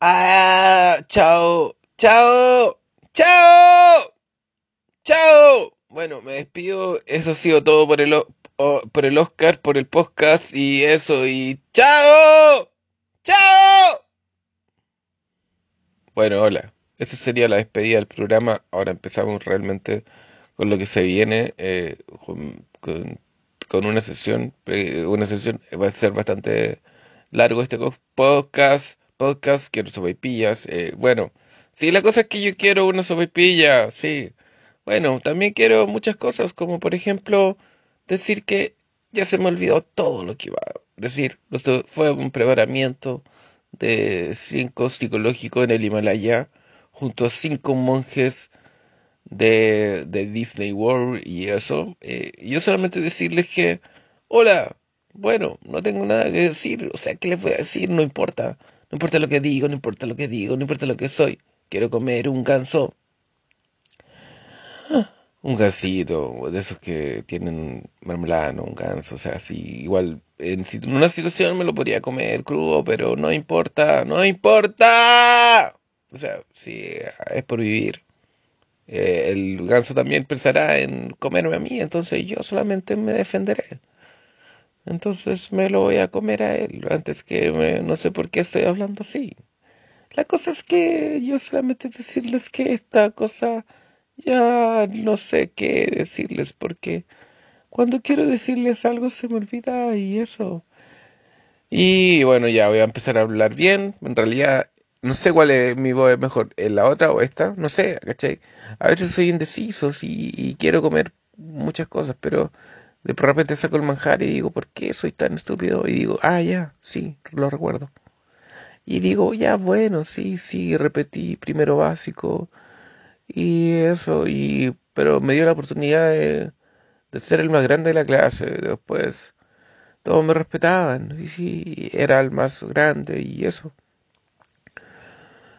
Ah, chao, chao, chao, chao. Bueno, me despido. Eso ha sido todo por el, por el Oscar, por el podcast y eso. Y chao, chao. Bueno, hola. Esa sería la despedida del programa. Ahora empezamos realmente con lo que se viene, eh, con, con, una sesión. Eh, una sesión va a ser bastante largo este podcast podcast, quiero sopaipillas. Eh, bueno, sí, la cosa es que yo quiero una sopaipilla, sí. Bueno, también quiero muchas cosas, como por ejemplo decir que ya se me olvidó todo lo que iba a decir. Fue un preparamiento de cinco psicológico en el Himalaya, junto a cinco monjes de, de Disney World y eso. Eh, yo solamente decirles que, hola, bueno, no tengo nada que decir, o sea, ¿qué les voy a decir? No importa. No importa lo que digo, no importa lo que digo, no importa lo que soy. Quiero comer un ganso. Un gansito, de esos que tienen mermelada, no un ganso. O sea, así, igual, en, una situación me lo podría comer crudo, pero no importa, no importa. O sea, si es por vivir. Eh, el ganso también pensará en comerme a mí, entonces yo solamente me defenderé. Entonces me lo voy a comer a él antes que me, no sé por qué estoy hablando así. La cosa es que yo solamente decirles que esta cosa ya no sé qué decirles porque cuando quiero decirles algo se me olvida y eso. Y bueno, ya voy a empezar a hablar bien. En realidad no sé cuál es mi voz mejor, la otra o esta, no sé, ¿cachai? A veces soy indeciso y quiero comer muchas cosas, pero de repente saco el manjar y digo, ¿por qué soy tan estúpido? Y digo, ah, ya, sí, lo recuerdo. Y digo, ya, bueno, sí, sí, repetí primero básico y eso, y pero me dio la oportunidad de, ser el más grande de la clase. Después todos me respetaban, y sí, era el más grande y eso.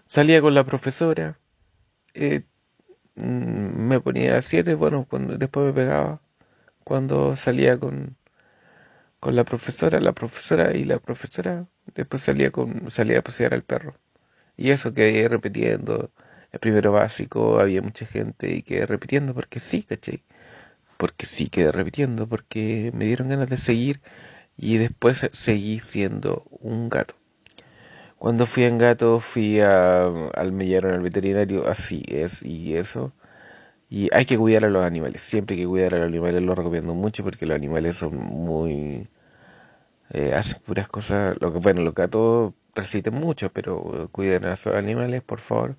Salía con la profesora, eh, mm, me ponía siete, bueno, cuando, después me pegaba cuando salía con, con la profesora, la profesora y la profesora, después salía con, salía a pasear al perro. Y eso quedé repitiendo, el primero básico, había mucha gente y quedé repitiendo porque sí, ¿cachai? Porque sí quedé repitiendo, porque me dieron ganas de seguir y después seguí siendo un gato. Cuando fui en gato fui a, al mellero en el veterinario, así es, y eso. Y hay que cuidar a los animales, siempre hay que cuidar a los animales, lo recomiendo mucho porque los animales son muy... Eh, hacen puras cosas, lo que, bueno, los gatos resisten mucho, pero cuiden a sus animales, por favor.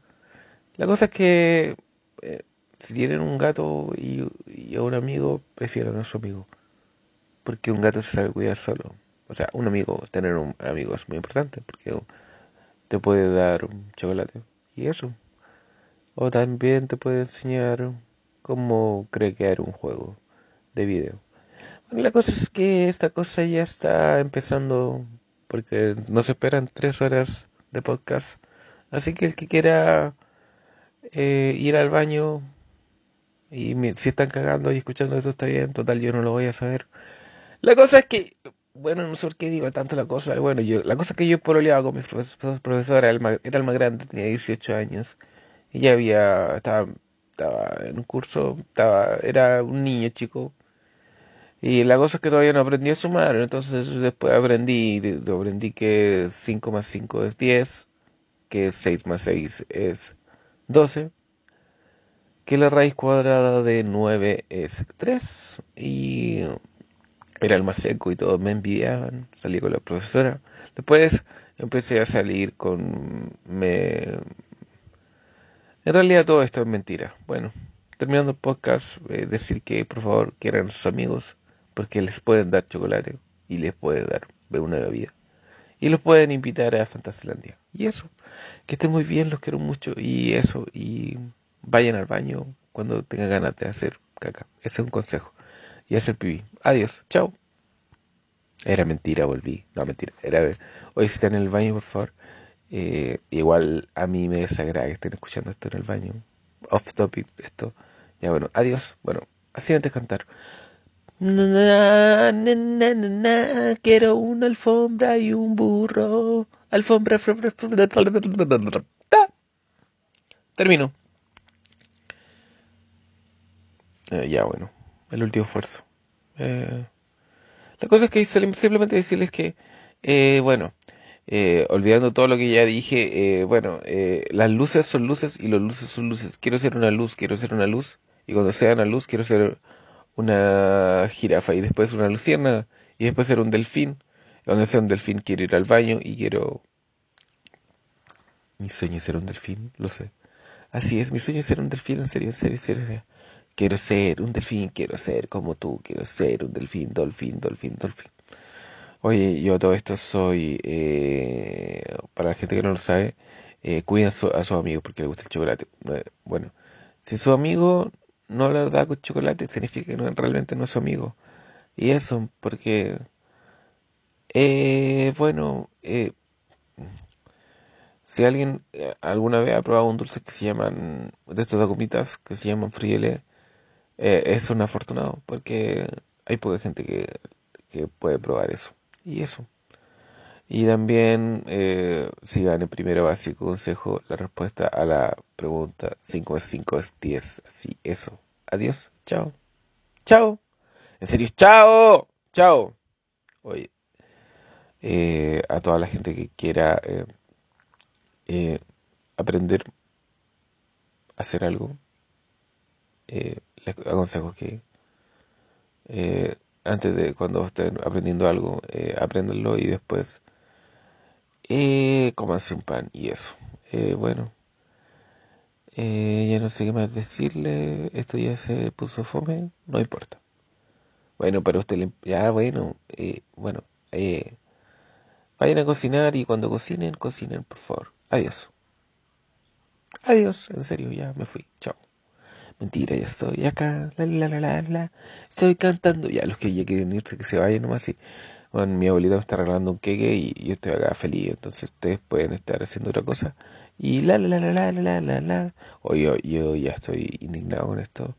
La cosa es que eh, si tienen un gato y, y, a un amigo, prefieran a su amigo, porque un gato se sabe cuidar solo. O sea, un amigo, tener un amigo es muy importante, porque te puede dar un chocolate y eso. O también te puede enseñar cómo crear un juego de video. la cosa es que esta cosa ya está empezando porque nos esperan tres horas de podcast. Así que el que quiera eh, ir al baño y si están cagando y escuchando eso está bien, total yo no lo voy a saber. La cosa es que, bueno, no sé por qué digo tanto la cosa. Bueno, yo, la cosa que yo pololeaba con mi profesora, era el más grande, tenía 18 años. Ya había, estaba, estaba en un curso, estaba, era un niño chico. Y la cosa es que todavía no aprendí a sumar, entonces después aprendí, aprendí que 5 más 5 es 10, que 6 más 6 es 12, que la raíz cuadrada de 9 es 3, y era el más seco y todos me envidiaban, salí con la profesora. Después empecé a salir con... me en realidad todo esto es mentira. Bueno, terminando el podcast, eh, decir que por favor quieran sus amigos porque les pueden dar chocolate y les pueden dar una bebida. Y los pueden invitar a Fantasylandia. Y eso, que estén muy bien, los quiero mucho. Y eso, y vayan al baño cuando tengan ganas de hacer caca. Ese es un consejo. Y hacer pipí. Adiós, chao. Era mentira, volví. No, mentira. Era, hoy si están en el baño, por favor, eh, igual a mí me desagrada que estén escuchando esto en el baño. Off topic, esto. Ya bueno, adiós. Bueno, así antes de cantar. quiero una alfombra y un burro. Alfombra. Termino. Eh, ya, bueno. El último esfuerzo. Eh, la cosa es que simplemente decirles que, eh, bueno, eh, olvidando todo lo que ya dije, eh, bueno, eh, las luces son luces y los luces son luces. Quiero ser una luz, quiero ser una luz. Y cuando sea una luz, quiero ser una jirafa y después una luciérnaga y después ser un delfín. Cuando sea un delfín, quiero ir al baño y quiero. Mi sueño es ser un delfín, lo sé. Así es, mi sueño es ser un delfín, en serio, en serio, en serio. Quiero ser un delfín, quiero ser como tú, quiero ser un delfín, delfín, delfín, delfín. Oye, yo todo esto soy, eh, para la gente que no lo sabe, eh, cuida a, su, a sus amigos porque le gusta el chocolate. Eh, bueno, si su amigo no le da con chocolate, significa que no, realmente no es su amigo. Y eso, porque, eh, bueno, eh, si alguien eh, alguna vez ha probado un dulce que se llaman, de estos gomitas, que se llaman friele, eh, es un afortunado, porque hay poca gente que, que puede probar eso. Y eso. Y también eh, sigan el primero básico consejo, la respuesta a la pregunta 5 es 5 es 10. Así, eso. Adiós. Chao. Chao. En serio, chao. Chao. Oye, eh, a toda la gente que quiera eh, aprender a hacer algo, les aconsejo que antes de cuando estén aprendiendo algo, eh, apréndanlo y después eh, comanse un pan y eso. Eh, bueno, eh, ya no sé qué más decirle. Esto ya se puso fome, no importa. Bueno, pero usted le... Ya, bueno, eh, bueno, eh, vayan a cocinar y cuando cocinen, cocinen, por favor. Adiós. Adiós, en serio, ya me fui. Chao. Mentira, ya estoy acá. La, la, la, la, la. Estoy cantando. Ya, los que ya quieren irse, que se vayan nomás. Y, bueno, mi abuelita me está regalando un queque y yo estoy acá feliz. Entonces ustedes pueden estar haciendo otra cosa. Y la, la, la, la, la, la, la, la. O yo, yo ya estoy indignado con esto.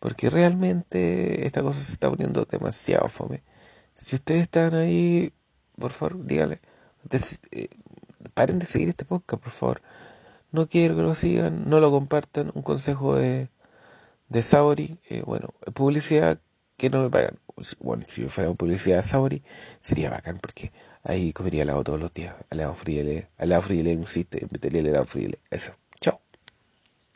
Porque realmente esta cosa se está poniendo demasiado fome. Si ustedes están ahí, por favor, díganle. eh, paren de seguir este podcast, por favor. No quiero que lo sigan, no lo compartan. Un consejo de, de Saori. eh, bueno, publicidad que no me pagan. Bueno, si yo fuera publicidad de Saori, sería bacán porque ahí comería helado todos los días. Helado friele, helado friele, un el helado friele. Eso.